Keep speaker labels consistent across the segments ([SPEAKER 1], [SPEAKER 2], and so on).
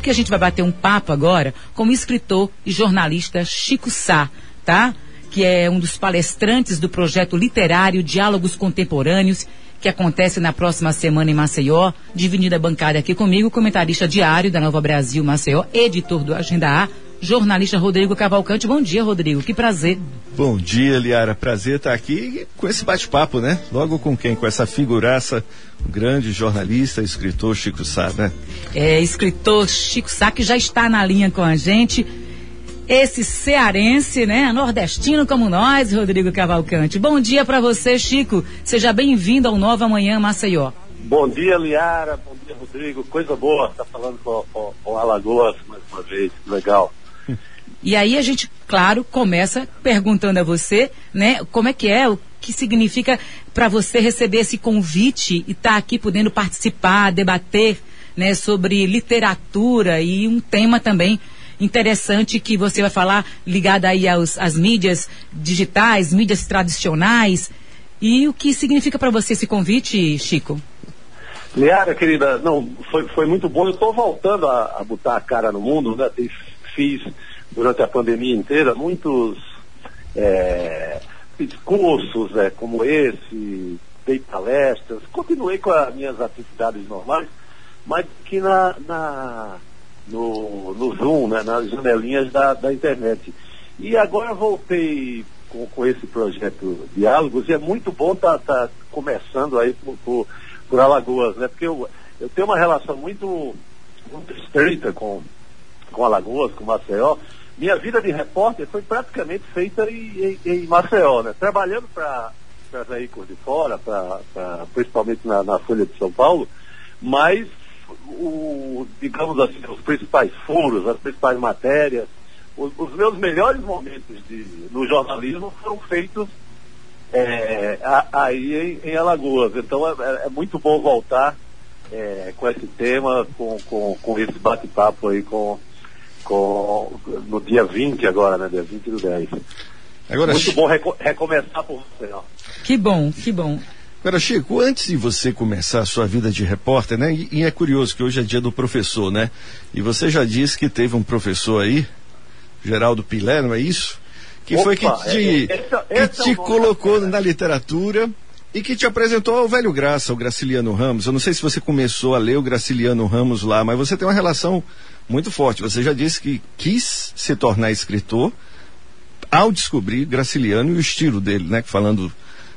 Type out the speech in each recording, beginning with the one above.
[SPEAKER 1] porque a gente vai bater um papo agora com o escritor e jornalista Chico Sá, tá? Que é um dos palestrantes do projeto literário Diálogos Contemporâneos, que acontece na próxima semana em Maceió. Dividida bancária aqui comigo, comentarista diário da Nova Brasil Maceió, editor do Agenda A, jornalista Rodrigo Cavalcante. Bom dia, Rodrigo. Que prazer.
[SPEAKER 2] Bom dia, Liara. Prazer estar aqui com esse bate-papo, né? Logo com quem? Com essa figuraça, o grande jornalista, escritor Chico Sá, né?
[SPEAKER 1] É, escritor Chico Sá, que já está na linha com a gente. Esse cearense, né? Nordestino como nós, Rodrigo Cavalcante. Bom dia para você, Chico. Seja bem-vindo ao Nova Manhã Maceió.
[SPEAKER 3] Bom dia, Liara. Bom dia, Rodrigo. Coisa boa. Tá falando com, com, com Alagoas mais uma vez. Legal.
[SPEAKER 1] E aí a gente, claro, começa perguntando a você, né, como é que é, o que significa para você receber esse convite e estar tá aqui podendo participar, debater, né, sobre literatura e um tema também interessante que você vai falar ligado aí aos, às mídias digitais, mídias tradicionais. E o que significa para você esse convite, Chico?
[SPEAKER 3] Liara, querida, não, foi, foi muito bom. Eu estou voltando a, a botar a cara no mundo, né? Fiz durante a pandemia inteira muitos é, cursos é, como esse, dei palestras, continuei com as minhas atividades normais, mas que na, na no, no Zoom, né, nas janelinhas da, da internet. E agora voltei com, com esse projeto Diálogos e é muito bom estar tá, tá começando aí por, por, por, Alagoas, né? Porque eu, eu tenho uma relação muito, muito estreita com, com Alagoas, com Maceió, minha vida de repórter foi praticamente feita em, em, em Maceió, né? Trabalhando para veículos de fora, pra, pra, principalmente na, na, Folha de São Paulo, mas, o, digamos assim, os principais furos, as principais matérias, os, os meus melhores momentos de, no jornalismo foram feitos é, aí em, em, Alagoas. Então é, é, é muito bom voltar é, com esse tema, com, com, com esse bate-papo aí com com, no dia 20 agora, né? Dia 20 do 10. Agora, Muito bom reco recomeçar por você, ó.
[SPEAKER 1] Que bom, que bom.
[SPEAKER 2] Agora, Chico, antes de você começar a sua vida de repórter, né? E, e, é curioso que hoje é dia do professor, né? E você já disse que teve um professor aí, Geraldo Pilé, não é isso? Que Opa, foi que te, é, esse, é, esse que é te colocou na literatura e que te apresentou ao velho Graça, o Graciliano Ramos. Eu não sei se você começou a ler o Graciliano Ramos lá, mas você tem uma relação muito forte. Você já disse que quis se tornar escritor ao descobrir Graciliano e o estilo dele, né? Falando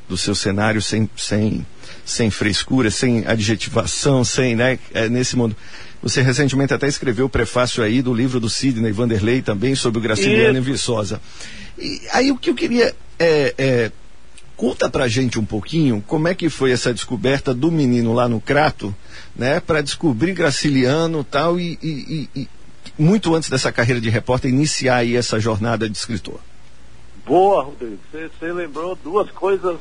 [SPEAKER 2] do seu cenário sem, sem, sem frescura, sem adjetivação, sem, né? É, nesse mundo. Você recentemente até escreveu o prefácio aí do livro do Sidney Vanderlei também sobre o Graciliano Isso. e Viçosa. E aí o que eu queria é, é, conta pra gente um pouquinho como é que foi essa descoberta do menino lá no Crato, né, para descobrir Graciliano tal e, e, e, e muito antes dessa carreira de repórter iniciar aí essa jornada de escritor.
[SPEAKER 3] Boa, Rodrigo. Você lembrou duas coisas,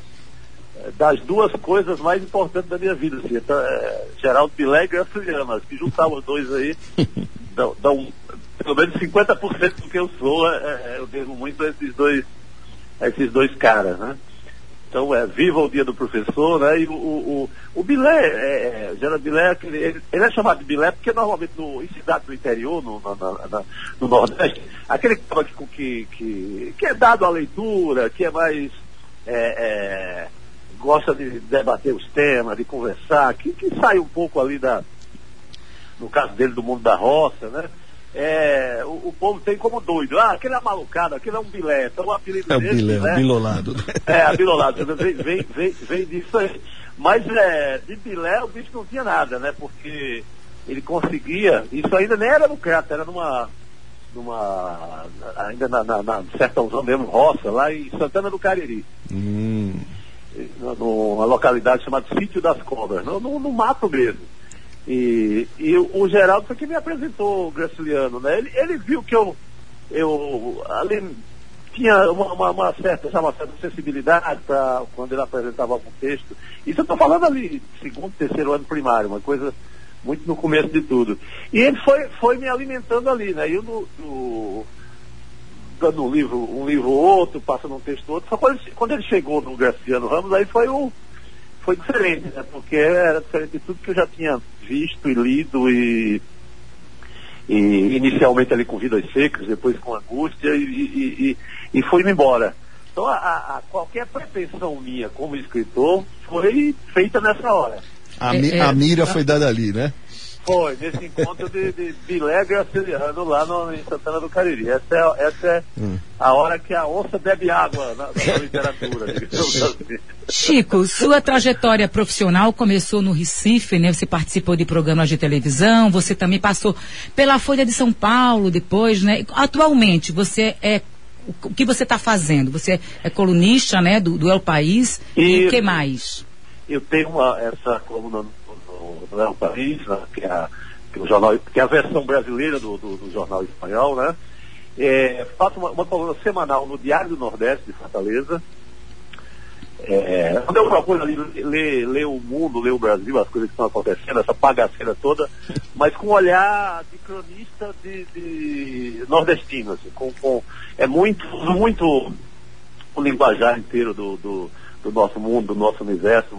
[SPEAKER 3] eh, das duas coisas mais importantes da minha vida. Assim, então, é, Geraldo Pilé e Graciliano. Acho que juntar os dois aí dão, dão pelo menos 50% do que eu sou. É, eu devo muito a esses dois, a esses dois caras, né? Então, é, viva o dia do professor, né? E o, o, o Bilé, é, é Geraldo Bilé, ele, ele, é chamado de Bilé porque normalmente no, em cidades do interior, no, na, na, no Nordeste, aquele que, que, que, que é dado à leitura, que é mais. É, é, gosta de debater os temas, de conversar, que, que sai um pouco ali da. No caso dele, do mundo da roça, né? É, o, o, povo tem como doido. Ah, aquele é malucado, aquele é um bilé. Então o apelido
[SPEAKER 2] é dele, bilé, né? bilolado.
[SPEAKER 3] É, abilolado. vem, vem, vem, vem disso aí. Mas é, de bilé o bicho não tinha nada, né? Porque ele conseguia, isso ainda nem era no crato, era numa, numa ainda na, na, na sertãozão mesmo, roça, lá em Santana do Cariri. Hum. Numa localidade chamada Sítio das Cobras, no, no, no mato mesmo. E, e o Geraldo foi quem me apresentou o Graciliano, né? Ele, ele viu que eu, eu ali tinha uma, uma, uma certa, uma certa sensibilidade para quando ele apresentava algum texto. Isso eu estou falando ali, segundo, terceiro ano primário, uma coisa muito no começo de tudo. E ele foi, foi me alimentando ali, né? Eu no, no dando um livro, um livro ou outro, passando um texto outro. Só quando ele, quando ele chegou no Graciano Ramos, aí foi o foi diferente, né? Porque era diferente de tudo que eu já tinha visto e lido e, e inicialmente ali com Vidas Secas, depois com Angústia, e, e, e, e fui-me embora. Então, a, a, qualquer pretensão minha como escritor foi feita nessa hora.
[SPEAKER 2] A, é, é, a mira foi dada ali, né?
[SPEAKER 3] Foi, nesse encontro de, de Vilegre Aceliano lá no, em Santana do Cariri. Essa é, essa é hum. a hora que a onça bebe água na, na literatura.
[SPEAKER 1] Assim. Chico, sua trajetória profissional começou no Recife, né? Você participou de programas de televisão, você também passou pela Folha de São Paulo depois, né? Atualmente, você é o que você está fazendo? Você é colunista, né, do, do El País e, e o que mais?
[SPEAKER 3] Eu tenho uma, essa coluna no El País, né, que, é a, que, é o jornal, que é a versão brasileira do, do, do jornal espanhol, né? É, faço uma, uma, coluna semanal no Diário do Nordeste de Fortaleza. É, quando eu procuro ali ler, ler o mundo, ler o Brasil, as coisas que estão acontecendo, essa bagaceira toda, mas com um olhar de cronista de, de nordestino, assim, com, com, é muito, muito o linguajar inteiro do, do, do nosso mundo, do nosso universo.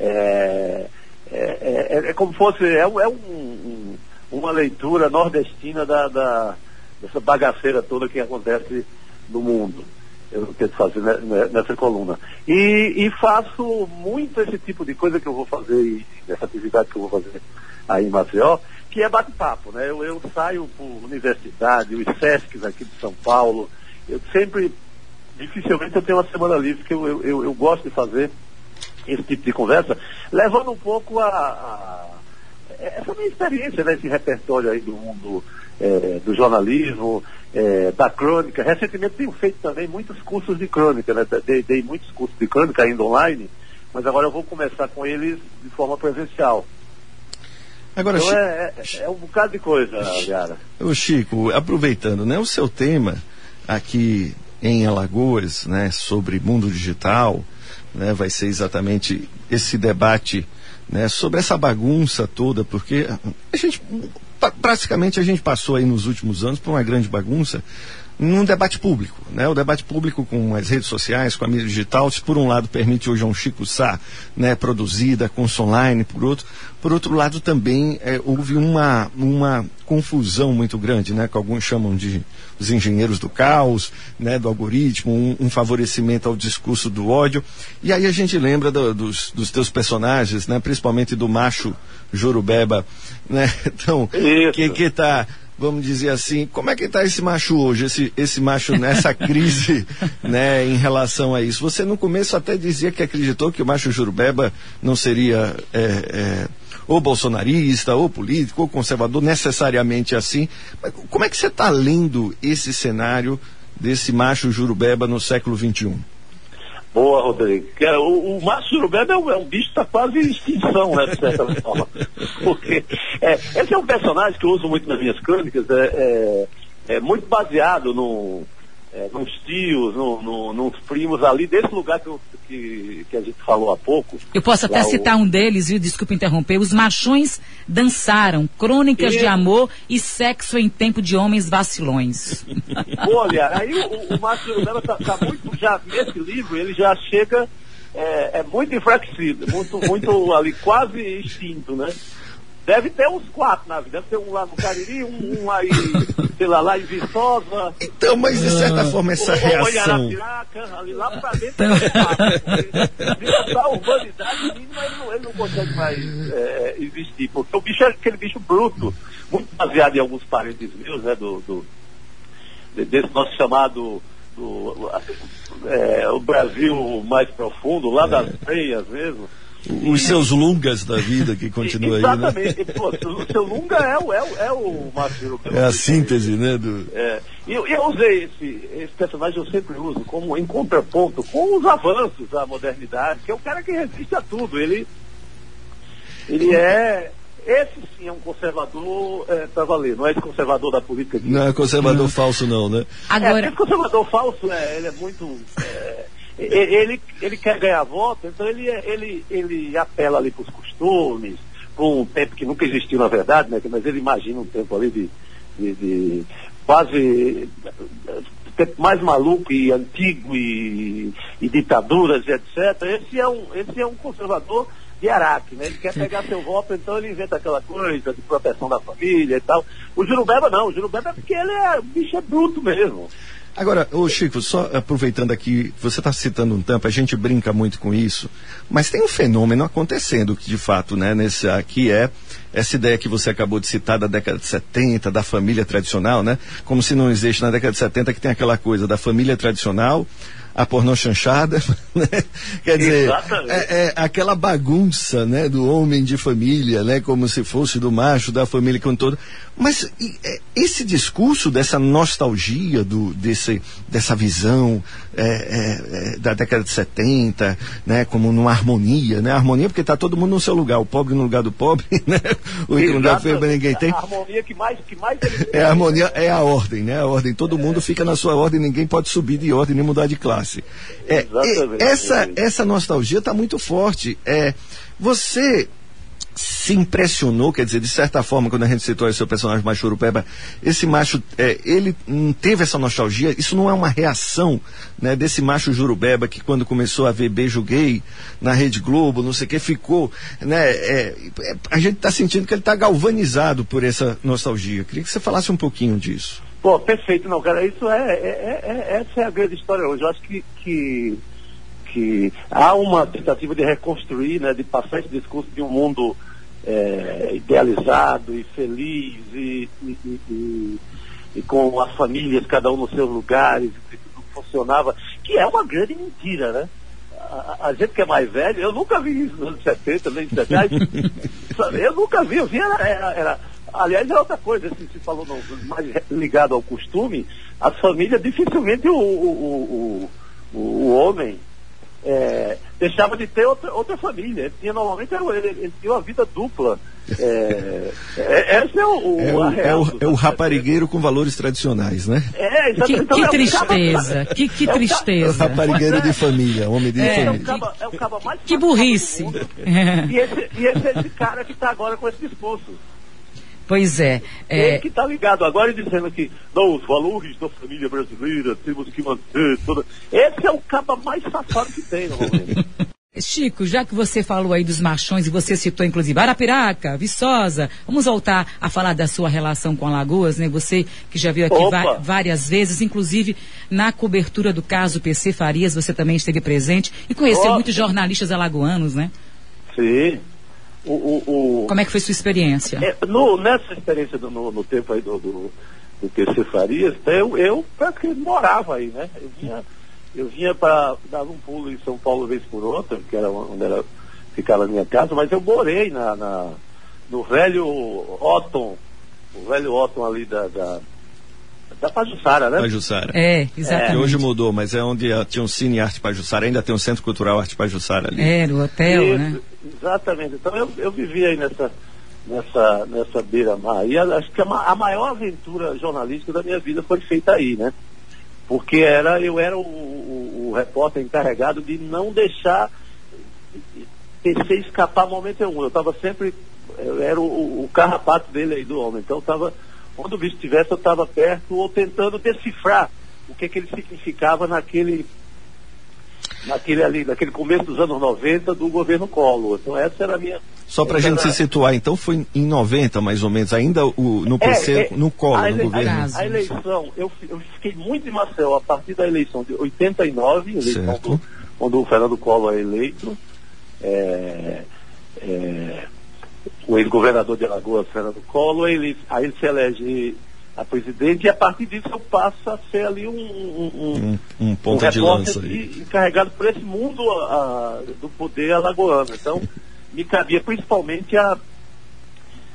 [SPEAKER 3] É, é, é, é como fosse, é, é um, um, uma leitura nordestina da, da, dessa bagaceira toda que acontece no mundo. Eu tento fazer nessa coluna. E, e, faço muito esse tipo de coisa que eu vou fazer, essa atividade que eu vou fazer aí em Maceió, que é bate-papo, né? Eu, eu, saio por universidade, os SESCs aqui de São Paulo, eu sempre, dificilmente eu tenho uma semana livre, que eu, eu, eu gosto de fazer esse tipo de conversa, levando um pouco a, a essa minha experiência, né, esse repertório aí do mundo é, do jornalismo, é, da crônica. Recentemente tenho feito também muitos cursos de crônica, né? Dei, dei, muitos cursos de crônica ainda online, mas agora eu vou começar com eles de forma presencial. Agora, então é, é, é, um bocado de coisa, Gara.
[SPEAKER 2] O Chico, aproveitando, né, o seu tema aqui em Alagoas, né, sobre mundo digital, né, vai ser exatamente esse debate né, sobre essa bagunça toda, porque a gente praticamente a gente passou aí nos últimos anos por uma grande bagunça num debate público. Né? O debate público com as redes sociais, com a mídia digital, se por um lado permite hoje um Chico Sá né, produzida, com online, por outro, por outro lado também é, houve uma, uma confusão muito grande, né, que alguns chamam de os engenheiros do caos, né, do algoritmo, um, um favorecimento ao discurso do ódio. E aí a gente lembra do, dos, dos teus personagens, né, principalmente do macho Jorubeba, né, então, que, que tá vamos dizer assim, como é que está esse macho hoje, esse, esse macho nessa crise, né, em relação a isso? Você no começo até dizia que acreditou que o macho Jurubeba não seria é, é, ou bolsonarista, ou político, ou conservador, necessariamente assim. Mas como é que você está lendo esse cenário desse macho Jurubeba no século XXI?
[SPEAKER 3] Boa, Rodrigo. É, o, o Márcio Jurubeba é um, é um bicho que está quase em extinção, né, de certa forma. Porque é, esse é um personagem que eu uso muito nas minhas crônicas, é, é, é muito baseado no, é, nos tios, no, no, nos primos ali, desse lugar que, eu, que, que, a gente falou há pouco.
[SPEAKER 1] Eu posso até citar o... um deles, viu? Desculpa interromper. Os machões dançaram, crônicas e... de amor e sexo em tempo de homens vacilões.
[SPEAKER 3] Olha, aí o, o Márcio está tá muito, já nesse livro, ele já chega, é, é muito enfraquecido, muito, muito ali, quase extinto, né? Deve ter uns quatro na vida. Deve ter um lá no Cariri, um, um aí, sei lá, lá em Viçosa.
[SPEAKER 2] Então, mas de certa forma essa reação...
[SPEAKER 3] ali lá pra dentro então... é da urbanidade mínima, ele não, ele não consegue mais é, existir. Porque o bicho é aquele bicho bruto, muito baseado em alguns parentes meus, né, do, do desse nosso chamado do, é, o Brasil mais profundo, lá das veias mesmo
[SPEAKER 2] os seus lungas da vida que continua aí,
[SPEAKER 3] né? Exatamente. O seu lunga é, o, é, o, é o Márcio.
[SPEAKER 2] É a síntese, né? Do...
[SPEAKER 3] É. E eu, eu, usei esse, esse personagem, eu sempre uso, como em contraponto com os avanços da modernidade, que é o cara que resiste a tudo. Ele, ele é. Esse sim é um conservador é, para valer, não é esse conservador da política.
[SPEAKER 2] Não é conservador falso, não, né?
[SPEAKER 3] Agora... É, esse conservador falso, é, ele é muito. É, ele, ele quer ganhar voto, então ele, ele, ele apela ali para os costumes, para um tempo que nunca existiu na verdade, né? mas ele imagina um tempo ali de, de, de quase tempo mais maluco e antigo e, e, ditaduras e etc. Esse é um, esse é um conservador de Araque, né? Ele quer pegar seu voto, então ele inventa aquela coisa de proteção da família e tal. O Jurubeba não, o Jurubeba é porque ele é, o bicho é bruto mesmo.
[SPEAKER 2] Agora, ô Chico, só aproveitando aqui, você está citando um tampo, a gente brinca muito com isso, mas tem um fenômeno acontecendo que de fato, né, nesse aqui é essa ideia que você acabou de citar da década de 70, da família tradicional, né? Como se não existe na década de 70 que tem aquela coisa da família tradicional, a pornô chanchada, né? Quer dizer, é, é, aquela bagunça, né, do homem de família, né, como se fosse do macho da família com todo. Mas e, é, esse discurso dessa nostalgia do desse dessa visão é, é, é da década de 70, né, como numa harmonia, né, harmonia porque está todo mundo no seu lugar, o pobre no lugar do pobre, né, o rico no lugar feio ninguém tem. A
[SPEAKER 3] harmonia que mais que mais
[SPEAKER 2] é a harmonia é a ordem, né, a ordem. Todo mundo fica na sua ordem, ninguém pode subir de ordem nem mudar de classe classe. É, essa, essa nostalgia está muito forte. É, você se impressionou, quer dizer, de certa forma, quando a gente citou esse seu personagem macho Urupeba, esse macho, é, ele teve essa nostalgia, isso não é uma reação, né, desse macho Jurubeba que quando começou a ver beijo gay na Rede Globo, não sei o que, ficou, né, é, é, a gente está sentindo que ele está galvanizado por essa nostalgia. Queria que você falasse um pouquinho disso.
[SPEAKER 3] Pô, perfeito, não, cara, isso é, é, é, é, essa é a grande história hoje. Eu acho que, que, que há uma tentativa de reconstruir, né, de passar esse discurso de um mundo é, idealizado e feliz e, e, e, e, com as famílias, cada um nos seus lugares, que tudo funcionava, que é uma grande mentira, né? A, a, gente que é mais velho, eu nunca vi isso nos anos 70, nem 70, eu nunca vi, eu vi, era, era, era Aliás, é outra coisa, se se falou no, mais ligado ao costume, as famílias dificilmente o, o, o, o homem é, deixava de ter outra, outra família. Ele tinha, normalmente ele, ele tinha uma vida dupla. É, é, esse é o,
[SPEAKER 2] é o, é o, é o raparigueiro com valores tradicionais, né?
[SPEAKER 1] É, exatamente. Que, então, que é tristeza, que, que é tristeza.
[SPEAKER 2] O raparigueiro de família, homem de família.
[SPEAKER 3] É o caba, é o caba mais
[SPEAKER 1] que burrice.
[SPEAKER 3] E esse, e esse é esse cara que está agora com esse discurso.
[SPEAKER 1] Pois é. é...
[SPEAKER 3] Ele que está ligado agora e dizendo que não, os valores da família brasileira temos que manter toda. Esse é o caba mais safado que tem no momento.
[SPEAKER 1] Chico, já que você falou aí dos machões e você citou inclusive Arapiraca, Viçosa, vamos voltar a falar da sua relação com Alagoas, né? Você que já viu aqui várias vezes, inclusive na cobertura do caso PC Farias, você também esteve presente e conheceu Opa. muitos jornalistas alagoanos, né?
[SPEAKER 3] Sim.
[SPEAKER 1] O, o, o, Como é que foi sua experiência?
[SPEAKER 3] É, no, nessa experiência do, no, no, tempo aí do, do, do PC Farias, eu, eu praticamente morava aí, né? Eu vinha, eu vinha para dar um pulo em São Paulo vez por outra, que era onde era, ficava a minha casa, mas eu morei na, na no velho Otton, o velho Otton ali da, da da Pajussara, né?
[SPEAKER 2] Pajussara.
[SPEAKER 1] É, exatamente.
[SPEAKER 2] É. hoje mudou, mas é onde tinha um Cine Arte Pajussara, ainda tem um Centro Cultural Arte Pajussara ali.
[SPEAKER 1] É, no hotel,
[SPEAKER 3] Isso,
[SPEAKER 1] né?
[SPEAKER 3] Exatamente. Então eu, eu vivi aí nessa, nessa, nessa beira-mar. E acho que a, a, maior aventura jornalística da minha vida foi feita aí, né? Porque era, eu era o, o, o repórter encarregado de não deixar PC escapar momento algum. Eu estava sempre, eu era o, o carrapato dele aí do homem. Então eu estava onde o bicho estivesse, eu estava perto ou tentando decifrar o que, que ele significava naquele, naquele ali, naquele começo dos anos 90 do governo Collor. Então essa era a minha.
[SPEAKER 2] Só para a gente era... se situar, então foi em 90 mais ou menos, ainda o, no PC, é, é, no Collor, no governo.
[SPEAKER 3] A, a, eleição, eu, eu fiquei muito em Marcel a partir da eleição de 89, eleição do, quando o Fernando Collor é eleito. É, é, o ex-governador de Alagoas, Fernando Collor, ele, aí ele se elege a presidente e a partir disso eu passo a ser ali um, um,
[SPEAKER 2] um, um ponto um de lança
[SPEAKER 3] de, encarregado por esse mundo a, a, do poder alagoano. Então, me cabia principalmente a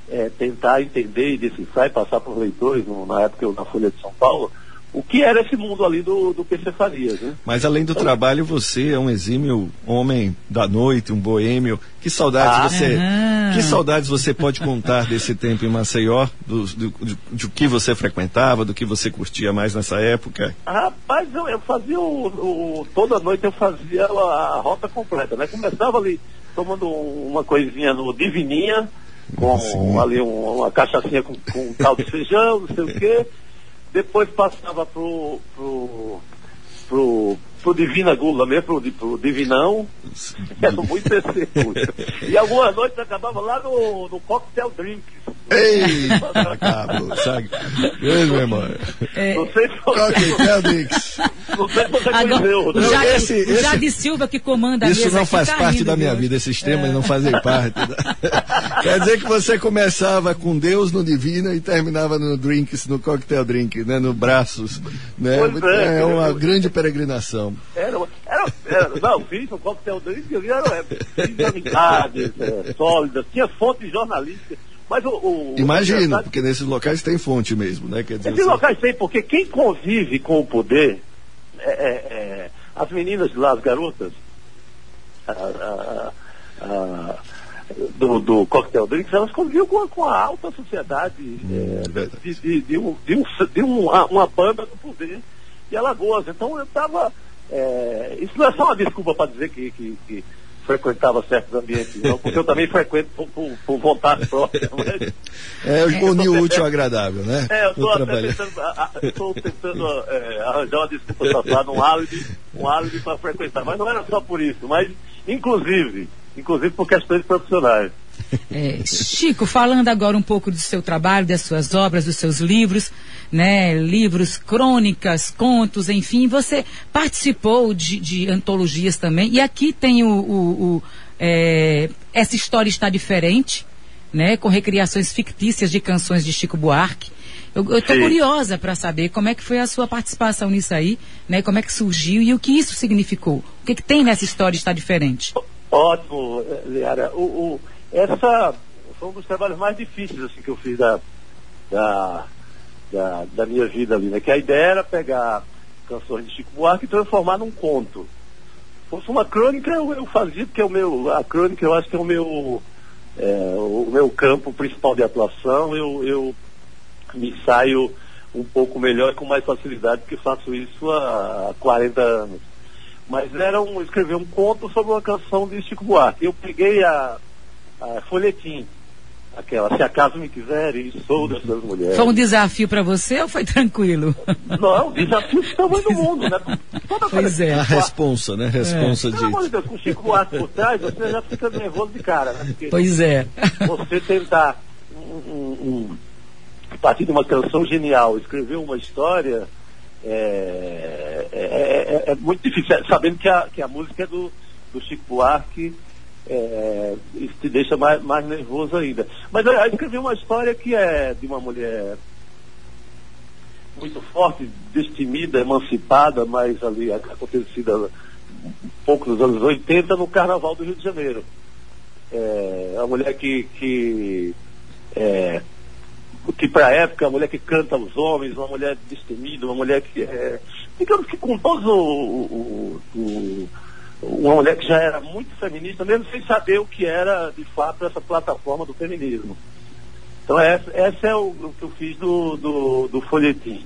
[SPEAKER 3] é, tentar entender e decifrar e passar para os leitores, no, na época eu na Folha de São Paulo, o que era esse mundo ali do, do PC Farias, né?
[SPEAKER 2] Mas além do trabalho, você é um exímio homem da noite, um boêmio. Que saudades ah, você. Que saudades você pode contar desse tempo em Maceió, do, do, do, do, que você frequentava, do que você curtia mais nessa época?
[SPEAKER 3] Rapaz, eu, eu fazia o, o, Toda noite eu fazia a, a, rota completa, né? Começava ali tomando uma coisinha no Divininha, com ali um, uma cachaçinha com, com caldo de feijão, não sei o quê. Depois passava pro, pro, pro, pro Divina Gula mesmo, pro, pro Divinão, era muito esse E algumas noites acabava lá no, no Cocktail Drinks.
[SPEAKER 2] Ei, acabou, sabe? Grande memória.
[SPEAKER 3] É, não sei se
[SPEAKER 2] Cocktail Drinks.
[SPEAKER 3] Não sei se você conheceu.
[SPEAKER 1] O Jade, esse, esse, Jade Silva que comanda
[SPEAKER 2] Isso não faz
[SPEAKER 1] tá
[SPEAKER 2] parte da minha
[SPEAKER 1] hoje.
[SPEAKER 2] vida, esses temas é. não fazem parte. Quer dizer que você começava com Deus no Divina e terminava no Drinks, no Cocktail Drink, né? No Braços. Né?
[SPEAKER 3] É,
[SPEAKER 2] é, uma grande peregrinação.
[SPEAKER 3] Era, era, era, não, fiz o Cocktail Drink, eu era fiz amizades é, sólidas, tinha fonte jornalística. Mas o, o
[SPEAKER 2] Imagino, porque nesses locais tem fonte mesmo, né? Quer dizer,
[SPEAKER 3] Nesses locais tem, porque quem convive com o poder, é, é, as meninas de lá, as garotas, a, a, a, do, do Cocktail Drinks, elas conviviam com, com a alta sociedade
[SPEAKER 2] hum,
[SPEAKER 3] de, de, de, um, de, um, de uma, uma banda do poder de Alagoas. Então eu estava. isso não é só uma desculpa para dizer que, que, que frequentava certos ambientes, não, porque eu também frequento por, por, por vontade própria. Mas...
[SPEAKER 2] É, unir o útil ao agradável, né?
[SPEAKER 3] É, eu estou tentando, tentando é, arranjar uma desculpa safada, um álibi, um álibi para frequentar. Mas não era só por isso, mas inclusive, inclusive por questões profissionais.
[SPEAKER 1] É, Chico, falando agora um pouco do seu trabalho, das suas obras, dos seus livros, né, livros, crônicas, contos, enfim, você participou de, de antologias também, e aqui tem o, o, o é, Essa História Está Diferente, né, com recriações fictícias de canções de Chico Buarque. Eu estou curiosa para saber como é que foi a sua participação nisso aí, né, como é que surgiu e o que isso significou. O que, que tem nessa história está diferente?
[SPEAKER 3] Ótimo, Liara. O, o essa foi um dos trabalhos mais difíceis assim, que eu fiz da, da, da, da, minha vida ali, né? Que a ideia era pegar canções de Chico Buarque e transformar num conto. Se fosse uma crônica, eu, eu, fazia, porque o meu, a crônica eu acho que é o meu, é, o meu campo principal de atuação, eu, eu me saio um pouco melhor e com mais facilidade, porque faço isso há 40 anos. Mas era um, escrever um conto sobre uma canção de Chico Buarque. Eu peguei a, a folhetim. Aquela, se acaso me quiserem, sou dessas mulheres.
[SPEAKER 1] Foi um desafio para você ou foi tranquilo?
[SPEAKER 3] Não, um desafio de tamanho do mundo, né?
[SPEAKER 1] Toda pois é.
[SPEAKER 2] A responsa, né? Responsa
[SPEAKER 3] é.
[SPEAKER 2] de.
[SPEAKER 3] Pelo amor de Deus, com o Chico Buarque por trás, você já fica nervoso de cara, né? Porque
[SPEAKER 1] pois é.
[SPEAKER 3] Você tentar, um, um, um, a partir de uma canção genial, escrever uma história, é, é, é, é muito difícil, sabendo que a, que a música é do, do Chico Buarque é, isso te deixa mais, mais nervoso ainda. Mas eu, eu escrevi uma história que é de uma mulher muito forte, destemida, emancipada, mas ali acontecida um pouco nos anos 80 no Carnaval do Rio de Janeiro. É, uma mulher que, que, é, que para a época, uma mulher que canta aos homens, uma mulher destemida, uma mulher que é, digamos que com todos o, o, o uma mulher que já era muito feminista, mesmo sem saber o que era de fato essa plataforma do feminismo. Então essa, essa é o, o, que eu fiz do, do, do folhetim.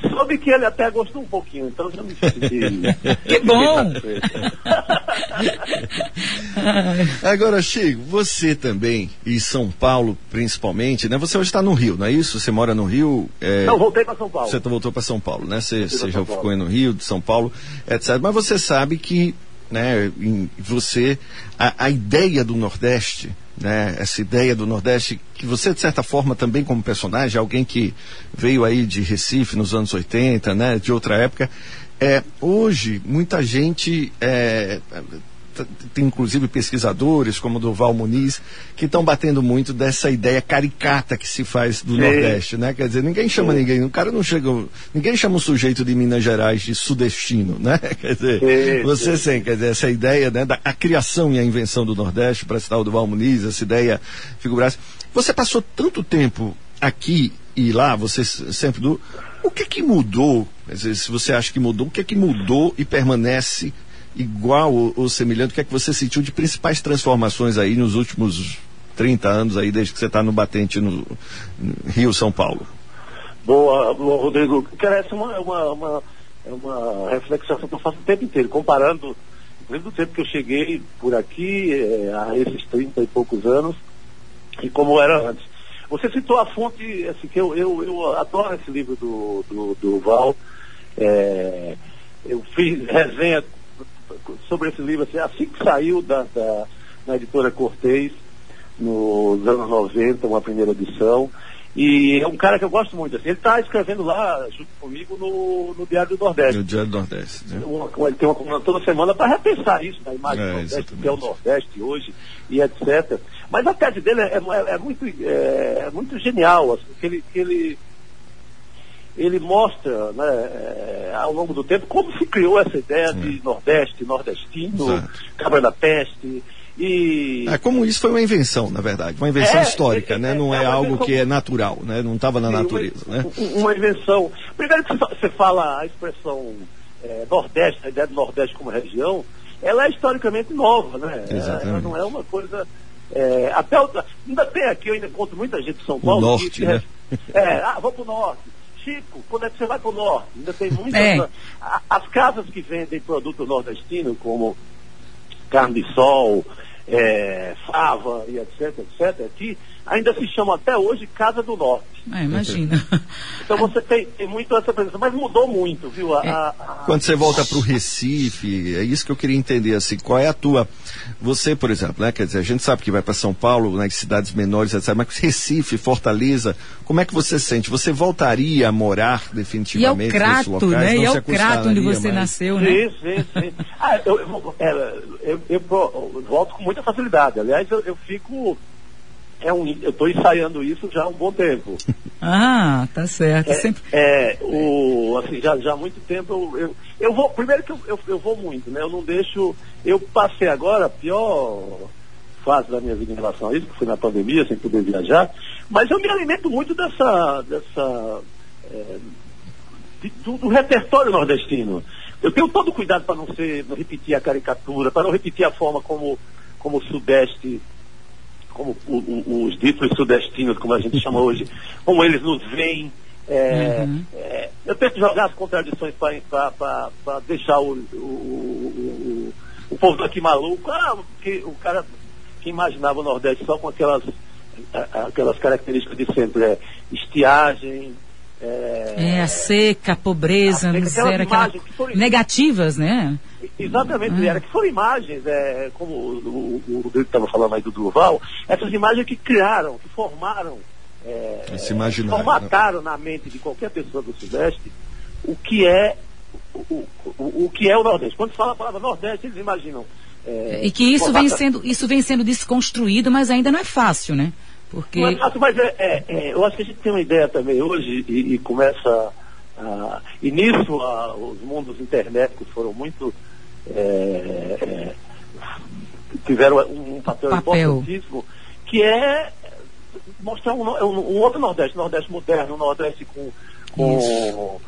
[SPEAKER 3] Soube que ele até gostou um pouquinho, então já me senti.
[SPEAKER 1] que bom!
[SPEAKER 2] Agora, Chico, você também, e São Paulo principalmente, né? Você hoje está no Rio, não é isso? Você mora no Rio?
[SPEAKER 3] É... Não, voltei para São Paulo.
[SPEAKER 2] Você voltou para São Paulo, né? Você, você já ficou aí no Rio, de São Paulo, etc. Mas você sabe que né, em você, a, a, ideia do Nordeste, né, essa ideia do Nordeste, que você, de certa forma, também como personagem, alguém que veio aí de Recife nos anos 80, né, de outra época, é, hoje, muita gente é, tem inclusive pesquisadores como o Duval Muniz que estão batendo muito dessa ideia caricata que se faz do Sim. Nordeste, né? Quer dizer, ninguém chama Sim. ninguém, o cara não chega, ninguém chama um sujeito de Minas Gerais de sudestino, né? Quer dizer, Sim. você sim, quer dizer, essa ideia, né, da a criação e a invenção do Nordeste, para citar o Duval Muniz, essa ideia figurasse. Você passou tanto tempo aqui e lá, você sempre do o que que mudou? Dizer, se você acha que mudou, o que é que mudou e permanece igual ou, ou semelhante, o que é que você sentiu de principais transformações aí nos últimos 30 anos aí, desde que você está no batente no, no, Rio, São Paulo?
[SPEAKER 3] Boa, boa Rodrigo. Cara, essa é uma, uma, uma, é uma reflexão que eu faço o tempo inteiro, comparando, desde o tempo que eu cheguei por aqui, é, a esses 30 e poucos anos, e como era antes. Você citou a fonte, assim, que eu, eu, eu adoro esse livro do, do, do Val, é, eu fiz resenha sobre esse livro assim, assim que saiu da, da na editora Cortez, nos anos 90, uma primeira edição. E é um cara que eu gosto muito. Assim. Ele está escrevendo lá, junto comigo, no, no Diário do Nordeste.
[SPEAKER 2] No Diário do Nordeste. Né?
[SPEAKER 3] Uma, ele tem uma coluna toda semana para repensar isso, na imagem é, do Nordeste, que é o Nordeste hoje, e etc. Mas a tese dele é, é, é muito, é, é, muito genial, assim, que ele, que ele, ele mostra né, é, ao longo do tempo como se criou essa ideia de Nordeste, nordestino, Exato. cabra da peste. E...
[SPEAKER 2] É como isso foi uma invenção, na verdade, uma invenção é, histórica, é, né? Não é, é algo invenção... que é natural, né? Não estava na natureza,
[SPEAKER 3] uma,
[SPEAKER 2] né?
[SPEAKER 3] Uma invenção. Primeiro que você fala a expressão é, Nordeste, a ideia do Nordeste como região, ela é historicamente nova, né?
[SPEAKER 2] Exatamente.
[SPEAKER 3] Ela não é uma coisa. É, até outra, ainda tem aqui, eu ainda encontro muita gente de São Paulo.
[SPEAKER 2] O norte, que, né?
[SPEAKER 3] É, ah, vamos pro norte. Chico, quando é que você vai pro norte? Ainda tem muitas. É. As casas que vendem produto nordestino, como carne de sol, é, Fava e etc, etc, aqui, ainda se chama até hoje Casa do Norte.
[SPEAKER 1] É, imagina.
[SPEAKER 3] Então você tem, tem muito essa presença, mas mudou muito, viu? A,
[SPEAKER 2] é.
[SPEAKER 3] a.
[SPEAKER 2] Quando você volta para o Recife, é isso que eu queria entender, assim, qual é a tua. Você, por exemplo, né? Quer dizer, a gente sabe que vai para São Paulo, nas cidades menores, etc. Mas Recife, Fortaleza, como é que você sente? Você voltaria a morar definitivamente
[SPEAKER 1] e é o crato,
[SPEAKER 2] locais?
[SPEAKER 1] Né? e é o crato onde você mais? nasceu, né?
[SPEAKER 3] Sim, sim, sim. ah, eu, eu, eu, eu, volto com muita facilidade. Aliás, eu fico é um, eu estou ensaiando isso já há um bom tempo.
[SPEAKER 1] Ah, tá certo.
[SPEAKER 3] É,
[SPEAKER 1] Sempre...
[SPEAKER 3] é o, assim, já, já há muito tempo eu, eu, eu vou, primeiro que eu, eu, eu, vou muito, né? Eu não deixo, eu passei agora a pior fase da minha vida em relação a isso, que foi na pandemia, sem poder viajar, mas eu me alimento muito dessa, dessa, é, de, do, do repertório nordestino. Eu tenho todo cuidado para não ser, repetir a caricatura, para não repetir a forma como, como o Sudeste como o, o, os ditos sudestinos, como a gente chama hoje, como eles nos veem. É, uhum. é, eu tento jogar as contradições para deixar o, o, o, povo daqui maluco. Ah, que, o cara que imaginava o Nordeste só com aquelas, aquelas características de sempre, é, estiagem,
[SPEAKER 1] é, é, a seca, a pobreza, a miséria, aquela... foram... negativas, né?
[SPEAKER 3] Exatamente, ah. era que foram imagens, é, como o, o, Rodrigo estava falando aí do Durval, essas imagens que criaram, que formaram, é, formataram na mente de qualquer pessoa do Sudeste o que é o, o, o que é o Nordeste. Quando se fala a palavra Nordeste, eles imaginam.
[SPEAKER 1] É, e que isso vem, sendo, isso vem sendo desconstruído, mas ainda não é fácil, né? Porque...
[SPEAKER 3] Não é fácil, mas é, é, é, eu acho que a gente tem uma ideia também hoje e, e começa. A, e nisso a, os mundos internéticos foram muito. É, é, tiveram um papel, papel, importantíssimo, que é mostrar um, um, um, outro Nordeste, Nordeste moderno, um Nordeste com. com,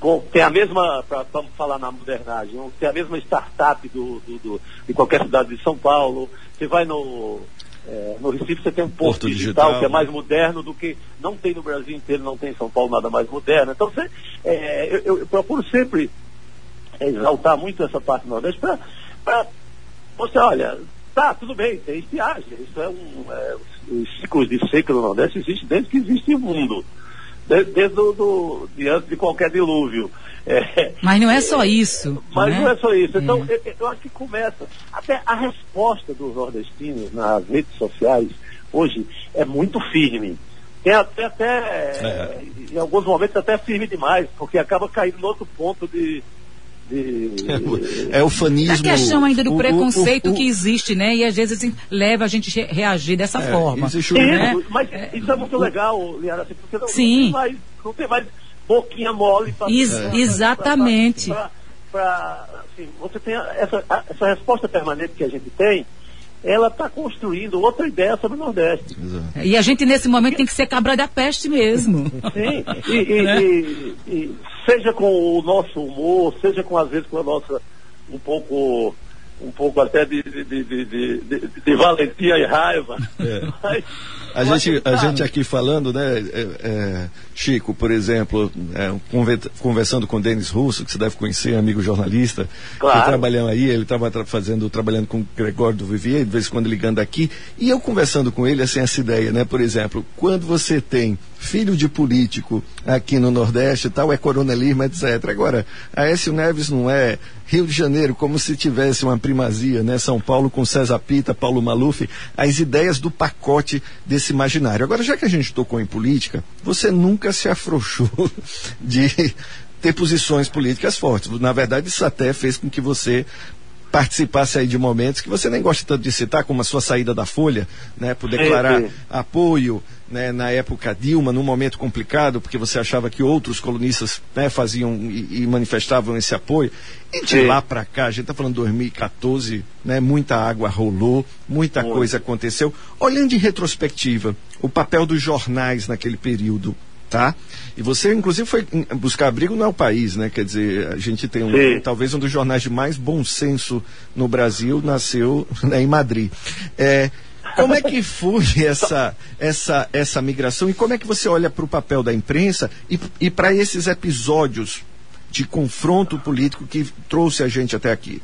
[SPEAKER 3] com tem a mesma, para falar na modernagem, tem a mesma startup do, do, do, de qualquer cidade de São Paulo. Você vai no é, no Recife você tem um porto, porto digital, digital, que é mais moderno do que não tem no Brasil inteiro, não tem em São Paulo nada mais moderno. Então você, é, eu, eu, procuro sempre exaltar muito essa parte do Nordeste para você, olha, tá, tudo bem, tem estiagem. Isso é um. É, os ciclos de seca no Nordeste existem desde que existe o mundo. Desde, desde do, do, de antes de qualquer dilúvio.
[SPEAKER 1] É, mas não é só isso.
[SPEAKER 3] Mas
[SPEAKER 1] né?
[SPEAKER 3] não é só isso. Então, é. eu, eu, acho que começa. Até a resposta dos nordestinos nas redes sociais hoje é muito firme. Tem até, até é. em alguns momentos até firme demais, porque acaba caindo no outro ponto de. De
[SPEAKER 2] é, o fanismo. A
[SPEAKER 1] questão ainda do o, preconceito o, o, que existe, né? E às vezes assim, leva a gente a reagir dessa é, forma.
[SPEAKER 3] Existe, né? Mas isso é muito legal, Liara, assim, porque não,
[SPEAKER 1] Sim.
[SPEAKER 3] não tem mais. Não tem mais boquinha mole para
[SPEAKER 1] exatamente
[SPEAKER 3] para assim, você tem essa, essa resposta permanente que a gente tem ela está construindo outra ideia sobre o Nordeste.
[SPEAKER 1] Exato. E a gente, nesse momento, tem que ser cabra da peste mesmo.
[SPEAKER 3] Sim, e, e, né? e, e, seja com o nosso humor, seja com, às vezes, com a nossa, um pouco, um pouco até de, de, de, de, de valentia e raiva. É.
[SPEAKER 2] Mas, a gente, a gente aqui falando, né, é, é, Chico, por exemplo, é, conversando com o Denis Russo, que você deve conhecer, amigo jornalista, claro. que trabalhando aí, ele estava fazendo, trabalhando com o Gregório do Vivier, de vez em quando ligando aqui, e eu conversando com ele, assim, essa ideia, né, por exemplo, quando você tem filho de político aqui no Nordeste tal, é coronelismo, etc. Agora, a Aécio Neves não é Rio de Janeiro, como se tivesse uma primazia, né? São Paulo com César Pita, Paulo Maluf, as ideias do pacote desse imaginário. Agora, já que a gente tocou em política, você nunca se afrouxou de ter posições políticas fortes. Na verdade, isso até fez com que você participasse aí de momentos que você nem gosta tanto de citar, como a sua saída da Folha, né, por declarar sim, sim. apoio né, na época Dilma, num momento complicado, porque você achava que outros colonistas né, faziam e, e, manifestavam esse apoio. E de sim. lá para cá, a gente está falando de 2014, né, muita água rolou, muita Muito. coisa aconteceu. Olhando em retrospectiva, o papel dos jornais naquele período, tá? E você, inclusive, foi buscar abrigo no país, né? Quer dizer, a gente tem um, talvez um dos jornais de mais bom senso no Brasil, nasceu né, em Madrid. É, como é que foi essa, essa, essa migração e como é que você olha para o papel da imprensa e, e para esses episódios de confronto político que trouxe a gente até aqui?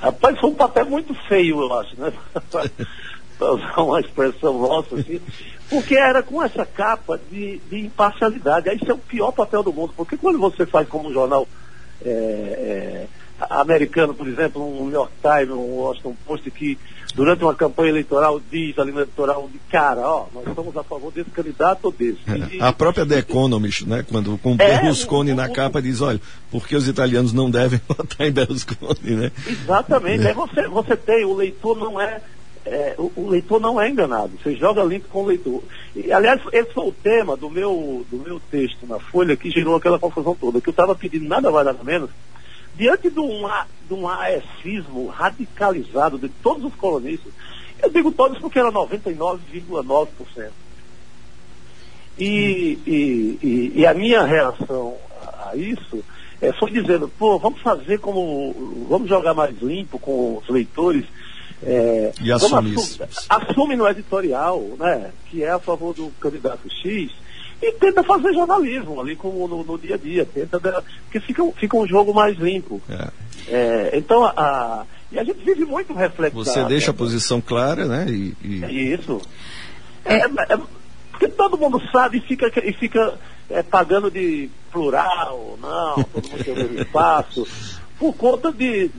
[SPEAKER 3] Rapaz, foi um papel muito feio, eu acho, né? para usar uma expressão nossa, assim, porque era com essa capa de, de imparcialidade. Aí isso é o pior papel do mundo, porque quando você faz como um jornal é, é, americano, por exemplo, um New York Times, um Washington Post, que durante uma campanha eleitoral diz ali no eleitoral de cara, ó, nós estamos a favor desse candidato ou desse.
[SPEAKER 2] É, e, a própria The Economist, né, quando com é, Berlusconi na capa diz, olha, porque os italianos não devem votar em Berlusconi, né?
[SPEAKER 3] Exatamente. É. Aí você, você tem, o leitor não é é, o, o, leitor não é enganado, você joga limpo com o leitor. E, aliás, esse foi o tema do meu, do meu texto na Folha que gerou aquela confusão toda, que eu estava pedindo nada mais nada menos, diante de um, de um aesismo radicalizado de todos os colonistas, eu digo todos porque era 99,9%. E, e, e, e, a minha reação a, isso é, foi dizendo, pô, vamos fazer como, vamos jogar mais limpo com os leitores
[SPEAKER 2] é, e assume,
[SPEAKER 3] assume no editorial, né, que é a favor do candidato X, e tenta fazer jornalismo ali como no, no dia a dia, tenta porque fica, fica um jogo mais limpo. É. É, então a, a, e a gente vive muito reflexo.
[SPEAKER 2] Você deixa a posição clara, né? E,
[SPEAKER 3] e... É isso. É, é, é, porque todo mundo sabe e fica, e fica é, pagando de plural, não, todo mundo tem o mesmo espaço por conta de,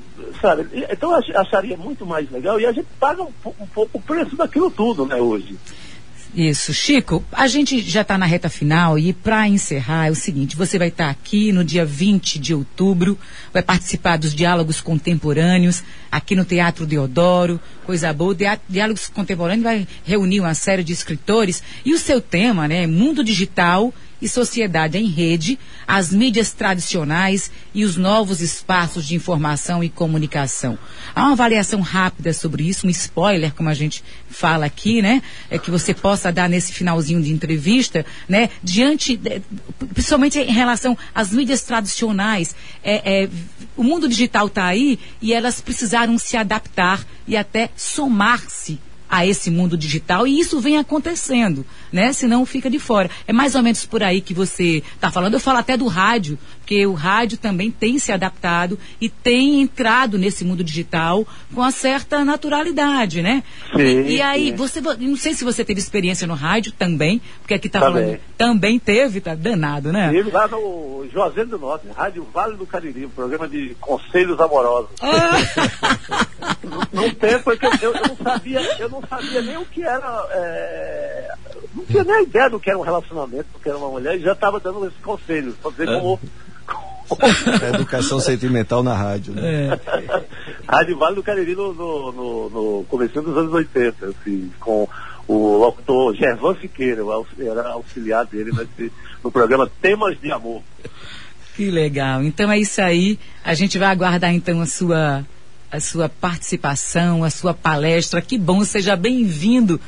[SPEAKER 3] sabe, então eu acharia muito mais legal e a gente paga um, um pouco o preço daquilo tudo, né, hoje.
[SPEAKER 1] Isso. Chico, a gente já está na reta final e para encerrar é o seguinte: você vai estar tá aqui no dia 20 de outubro, vai participar dos diálogos contemporâneos aqui no Teatro Deodoro, coisa boa. Diálogos contemporâneos vai reunir uma série de escritores e o seu tema, né, mundo digital e sociedade em rede, as mídias tradicionais e os novos espaços de informação e comunicação. Há uma avaliação rápida sobre isso, um spoiler, como a gente fala aqui, né? É que você possa dar nesse finalzinho de entrevista, né? Diante, principalmente em relação às mídias tradicionais, é, é o mundo digital está aí e elas precisaram se adaptar e até somar-se a esse mundo digital e isso vem acontecendo, né? Senão fica de fora. É mais ou menos por aí que você está falando. Eu falo até do rádio, porque o rádio também tem se adaptado e tem entrado nesse mundo digital com uma certa naturalidade, né? Sim, e, e aí, sim. você, não sei se você teve experiência no rádio também, porque aqui está falando, também teve, tá danado, né?
[SPEAKER 3] Teve lá no Juazeiro do Norte, Rádio Vale do Cariri, um programa de conselhos amorosos. Ah. no tempo que eu, eu, eu, não sabia, eu não sabia nem o que era, é, não tinha nem ideia do que era um relacionamento, do que era uma mulher, e já estava dando esses conselhos, para dizer é. como
[SPEAKER 2] Educação sentimental na rádio, né?
[SPEAKER 3] É. rádio Vale do Cariri no, no, no, no começo dos anos 80, assim, com o locutor Gervan Siqueira, era auxiliar dele nesse, no programa Temas de Amor.
[SPEAKER 1] Que legal. Então é isso aí. A gente vai aguardar então a sua a sua participação, a sua palestra. Que bom, seja bem-vindo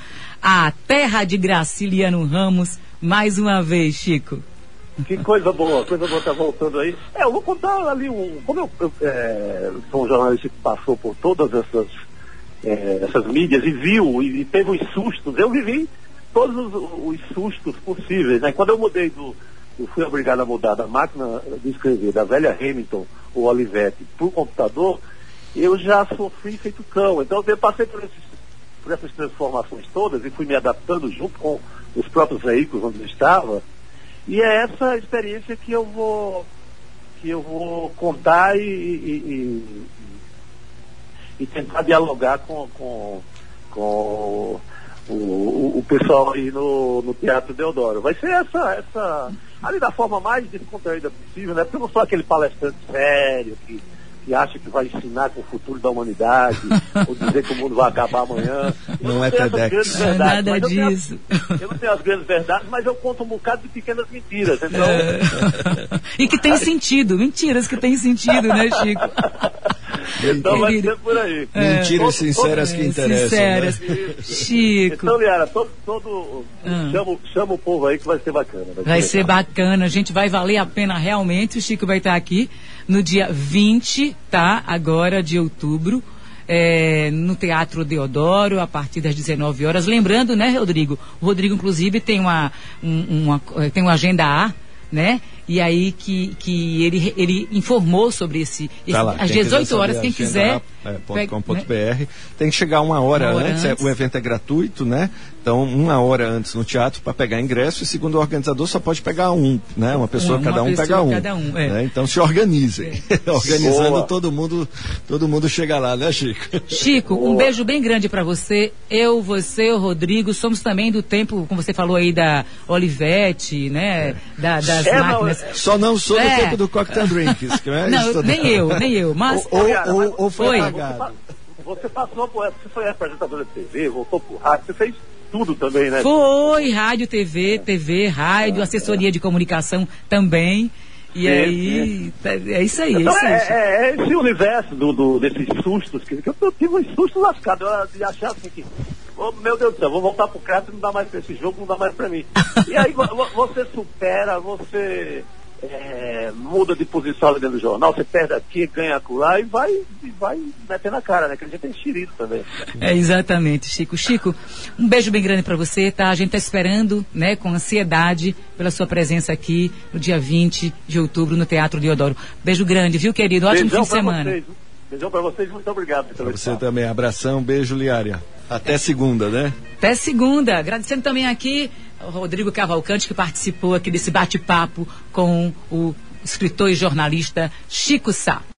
[SPEAKER 1] à terra de Graciliano Ramos mais uma vez, Chico.
[SPEAKER 3] Que coisa boa, coisa boa tá voltando aí. É, eu vou contar ali um. Como eu, eu é, sou um jornalista que passou por todas essas, é, essas mídias e viu e, e, teve os sustos, eu vivi todos os, os sustos possíveis. Né? Quando eu mudei do. Eu fui obrigado a mudar da máquina de escrever, da velha Hamilton ou Olivetti, para o computador, eu já sofri feito cão. Então eu passei por, esses, por essas transformações todas e fui me adaptando junto com os próprios veículos onde eu estava. E é essa experiência que eu vou que eu vou contar e, e, e, e tentar dialogar com, com, com o, o, pessoal aí no, no Teatro Deodoro. Vai ser essa, essa, ali da forma mais descontraída possível, né? Porque eu não sou aquele palestrante sério que que acha que vai ensinar com o futuro da humanidade, ou dizer que o mundo vai acabar amanhã.
[SPEAKER 2] não, não é TEDx.
[SPEAKER 1] Não é nada disso.
[SPEAKER 3] Eu, tenho, eu não tenho as grandes verdades, mas eu conto um bocado de pequenas mentiras. Então... É.
[SPEAKER 1] e que tem sentido, mentiras que tem sentido, né, Chico?
[SPEAKER 3] Então vai ser por aí.
[SPEAKER 2] É. Mentiras sinceras que interessam. Sinceras.
[SPEAKER 1] Né? Chico.
[SPEAKER 3] Então, Liara, todo, todo ah. chama, chama, o povo aí que vai ser bacana.
[SPEAKER 1] Vai, vai ser, ser bacana, a gente vai valer a pena realmente. O Chico vai estar aqui no dia 20, tá? Agora de outubro. É, no Teatro Deodoro, a partir das 19 horas. Lembrando, né, Rodrigo? O Rodrigo, inclusive, tem uma, um, uma, tem uma agenda A, né? E aí que, que ele, ele informou sobre esse, esse
[SPEAKER 2] tá lá,
[SPEAKER 1] às 18 horas, quem quiser.
[SPEAKER 2] É, .com.br. Né? Tem que chegar uma hora, uma hora antes, antes. É, o evento é gratuito, né? Então, uma hora antes no teatro para pegar ingresso, e segundo o organizador, só pode pegar um, né? Uma pessoa, uma, cada um pessoa, pega um.
[SPEAKER 1] Cada um é.
[SPEAKER 2] né? Então se organizem. É. Organizando Boa. todo mundo, todo mundo chega lá, né, Chico?
[SPEAKER 1] Chico, Boa. um beijo bem grande para você. Eu, você, o Rodrigo, somos também do tempo, como você falou aí, da Olivete, né? É. Da, das é, máquinas.
[SPEAKER 2] Só não sou do é. tempo do cocktail drinks. Que
[SPEAKER 1] é não, nem eu, nem eu. Mas.
[SPEAKER 2] Ou, ou, ou, ou foi
[SPEAKER 3] apagado. Você passou por. Você foi apresentadora de TV, voltou pro rádio, você fez tudo também, né?
[SPEAKER 1] Foi, rádio, TV, TV, rádio, assessoria de comunicação também. E é, aí, é. é isso aí, então, é,
[SPEAKER 3] isso aí. É, é, esse universo do, do, desses sustos, que, que eu, eu tive um susto lascado, de achar assim que oh, meu Deus do céu, vou voltar pro crédito, não dá mais pra esse jogo, não dá mais pra mim. e aí você supera, você é, muda de posição ali dentro do jornal, você perde aqui, ganha acolá e vai, e vai meter na cara, né? Que a gente tem enxerido também.
[SPEAKER 1] É, exatamente, Chico. Chico, um beijo bem grande para você, tá? A gente tá esperando, né, com ansiedade pela sua presença aqui no dia 20 de outubro no Teatro Deodoro. Beijo grande, viu, querido? Ótimo Beijão fim de semana.
[SPEAKER 3] Vocês. Beijão para vocês, muito obrigado.
[SPEAKER 2] Para você também, abração, beijo, Liária. Até segunda, né?
[SPEAKER 1] Até segunda. Agradecendo também aqui o Rodrigo Cavalcante, que participou aqui desse bate-papo com o escritor e jornalista Chico Sá.